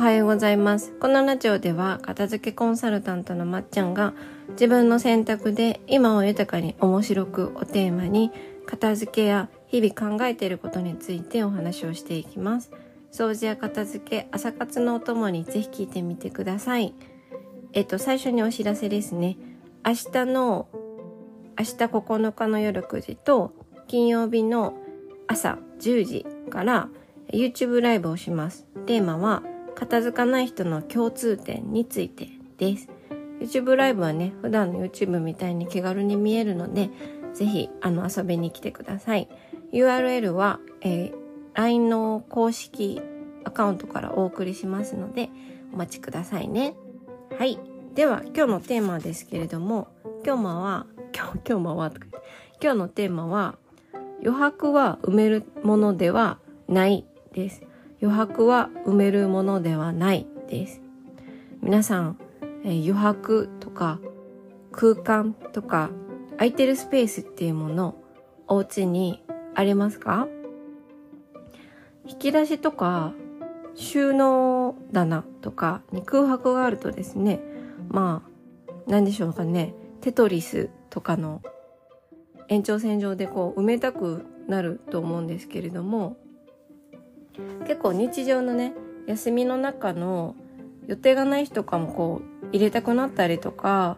はようございます。このラジオでは片付けコンサルタントのまっちゃんが自分の選択で今を豊かに面白くをテーマに片付けや日々考えていることについてお話をしていきます。掃除や片付け、朝活のお供にぜひ聞いてみてください。えっと、最初にお知らせですね。明日の、明日9日の夜9時と金曜日の朝10時から YouTube ライブをします。テーマは片付かない人の共通点についてです。YouTube ライブはね、普段の YouTube みたいに気軽に見えるので、ぜひあの遊びに来てください。URL は、えー LINE の公式アカウントからお送りしますので、お待ちくださいね。はい。では、今日のテーマですけれども、今日もは、今日、今日もはとか言って今日のテーマは、余白は埋めるものではないです。余白は埋めるものではないです。皆さん、え余白とか空間とか空いてるスペースっていうもの、お家にありますか？引き出しとか収納棚とかに空白があるとですね、まあ、何でしょうかね、テトリスとかの延長線上でこう埋めたくなると思うんですけれども、結構日常のね、休みの中の予定がない日とかもこう入れたくなったりとか、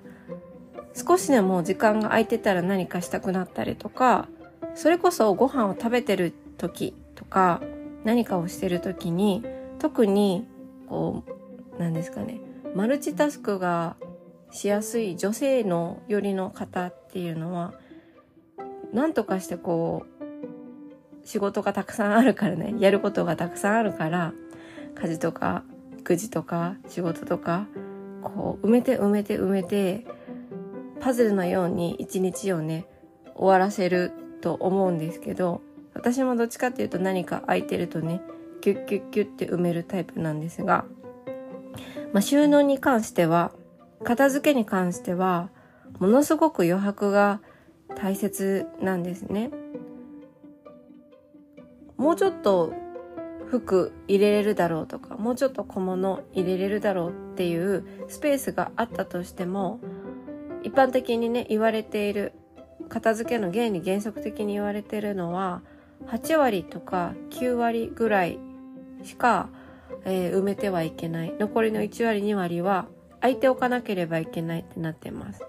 少しでも時間が空いてたら何かしたくなったりとか、それこそご飯を食べてる時とか、何かをしてる時に、特に、こう、なんですかね、マルチタスクがしやすい女性の寄りの方っていうのは、なんとかしてこう、仕事がたくさんあるからね、やることがたくさんあるから、家事とか、育児とか、仕事とか、こう、埋めて埋めて埋めて、パズルのように一日をね、終わらせると思うんですけど、私もどっちかっていうと何か空いてるとね、キュッキュッキュッって埋めるタイプなんですが、まあ、収納に関しては、片付けに関しては、ものすごく余白が大切なんですね。もうちょっと服入れれるだろうとか、もうちょっと小物入れれるだろうっていうスペースがあったとしても、一般的にね、言われている、片付けの原理原則的に言われてるのは、8割とか9割ぐらいしか、えー埋めてはいけない。残りの1割2割は空いておかなければいけないってなってます。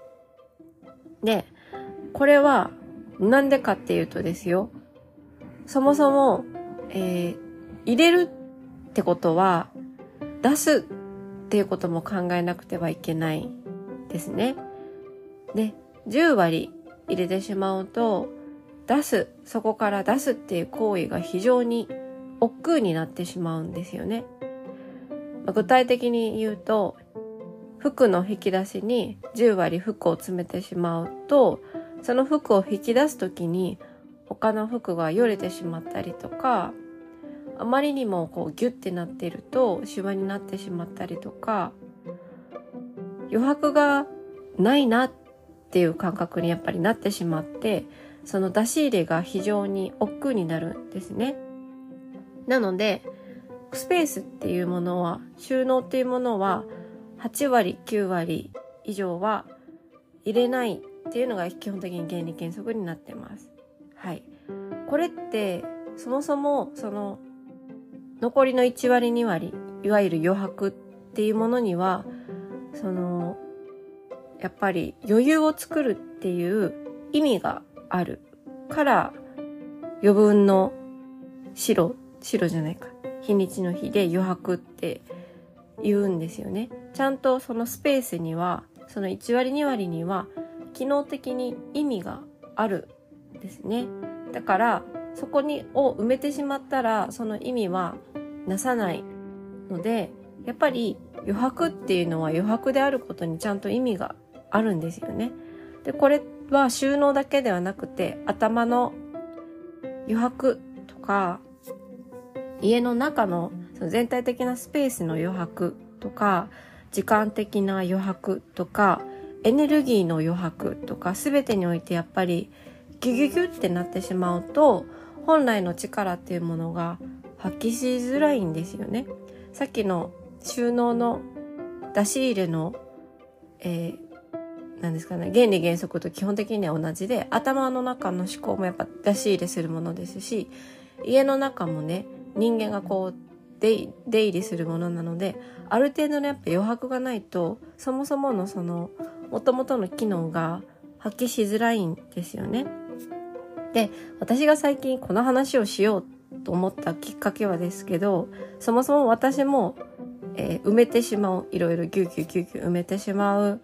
で、これはなんでかっていうとですよ。そもそも、えー入れるってことは出すっていうことも考えなくてはいけないですね。で、10割入れてしまうと、出す、そこから出すっていう行為が非常に億劫になってしまうんですよね。まあ具体的に言うと、服の引き出しに10割服を詰めてしまうと、その服を引き出すときに他の服がよれてしまったりとか、あまりにもこうギュッてなっているとシワになってしまったりとか、余白がないなっていう感覚にやっぱりなってしまって、その出し入れが非常に億劫になるんですね。なので、スペースっていうものは、収納っていうものは、8割、9割以上は入れないっていうのが基本的に原理原則になってます。はい。これって、そもそも、その、残りの1割2割、いわゆる余白っていうものには、その、やっぱり余裕を作るっていう意味があるから、余分の白、白じゃないか、日にちの日で余白って言うんですよね。ちゃんとそのスペースには、その1割2割には、機能的に意味があるですね。だから、そこに、を埋めてしまったら、その意味はなさないので、やっぱり余白っていうのは余白であることにちゃんと意味があるんですよね。で、これは収納だけではなくて、頭の余白とか、家の中のその全体的なスペースの余白とか、時間的な余白とか、エネルギーの余白とか、すべてにおいてやっぱりギュギュギュってなってしまうと、本来の力っていうものが発揮しづらいんですよね。さっきの収納の出し入れの、えー、なんですかね、原理原則と基本的には同じで、頭の中の思考もやっぱ出し入れするものですし、家の中もね、人間がこう、出入りするものなので、ある程度のやっぱ余白がないと、そもそものその、元々の機能が発揮しづらいんですよね。で、私が最近この話をしようと思ったきっかけはですけど、そもそも私も、えー、埋めてしまう、いろいろギュギュギュギュ埋めてしまう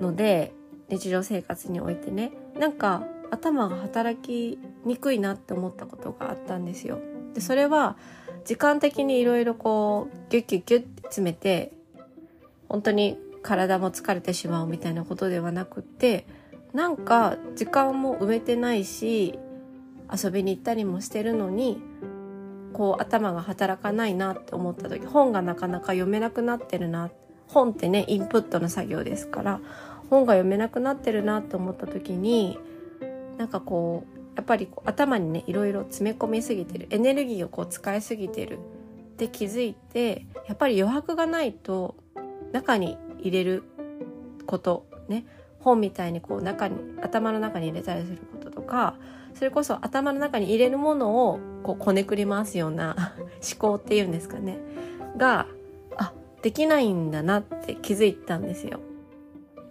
ので、日常生活においてね、なんか頭が働きにくいなって思ったことがあったんですよ。で、それは時間的にいろいろこう、ギュッギュッギュッって詰めて、本当に体も疲れてしまうみたいなことではなくって、なんか時間も埋めてないし、遊びに行ったりもしてるのに、こう頭が働かないなって思った時、本がなかなか読めなくなってるな。本ってね、インプットの作業ですから、本が読めなくなってるなって思った時に、なんかこう、やっぱり頭にね、いろいろ詰め込みすぎてる。エネルギーをこう使いすぎてるって気づいて、やっぱり余白がないと中に入れること、ね、本みたいにこう中に、頭の中に入れたりすることとか、それこそ頭の中に入れるものをこうこねくり回すような 思考っていうんですかね。が、あ、できないんだなって気づいたんですよ。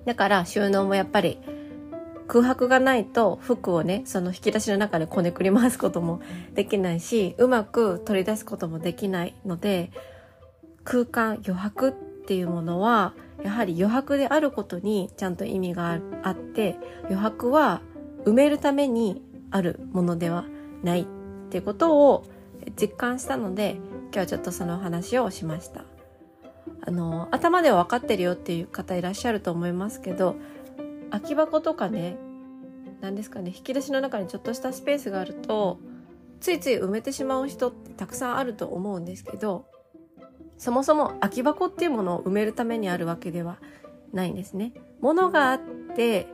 だから収納もやっぱり空白がないと服をね、その引き出しの中でこねくり回すこともできないし、うまく取り出すこともできないので、空間、余白っていうものは、やはり余白であることにちゃんと意味があって、余白は埋めるためにあるものではないっていうことを実感したので、今日はちょっとその話をしました。あの、頭では分かってるよっていう方いらっしゃると思いますけど、空き箱とかね、何ですかね、引き出しの中にちょっとしたスペースがあると、ついつい埋めてしまう人ってたくさんあると思うんですけど、そもそも空き箱っていうものを埋めるためにあるわけではないんですね。物があって、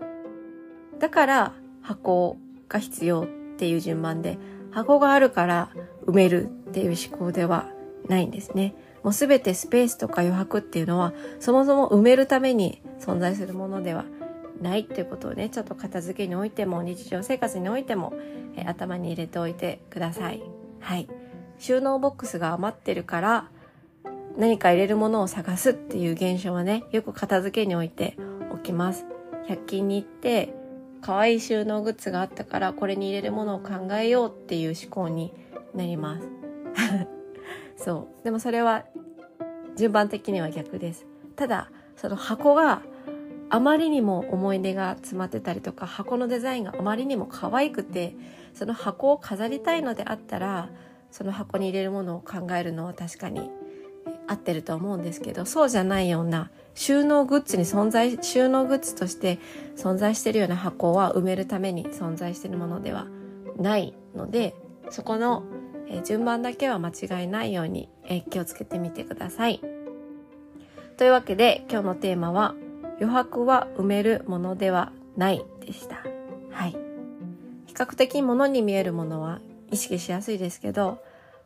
だから箱が必要っていう順番で、箱があるから埋めるっていう思考ではないんですね。もうすべてスペースとか余白っていうのは、そもそも埋めるために存在するものではないっていうことをね、ちょっと片付けにおいても、日常生活においても、え、頭に入れておいてください。はい。収納ボックスが余ってるから、何か入れるものを探すっていう現象はね、よく片付けにおいておきます。100均に行って、可愛い収納グッズがあったから、これに入れるものを考えようっていう思考になります。そう。でもそれは、順番的には逆です。ただ、その箱があまりにも思い出が詰まってたりとか、箱のデザインがあまりにも可愛くて、その箱を飾りたいのであったら、その箱に入れるものを考えるのは確かに合ってると思うんですけど、そうじゃないような収納グッズに存在、収納グッズとして存在しているような箱は埋めるために存在しているものではないので、そこの、順番だけは間違いないように、気をつけてみてください。というわけで今日のテーマは余白は埋めるものではないでした。はい。比較的物に見えるものは意識しやすいですけど、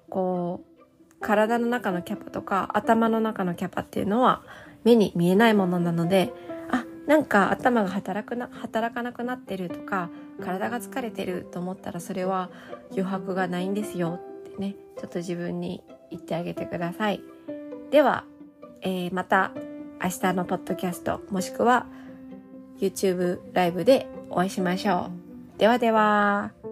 こう、体の中のキャパとか頭の中のキャパっていうのは目に見えないものなので、あ、なんか頭が働くな、働かなくなってるとか、体が疲れてると思ったらそれは余白がないんですよってね、ちょっと自分に言ってあげてください。では、えー、また明日のポッドキャストもしくは YouTube ライブでお会いしましょう。ではでは。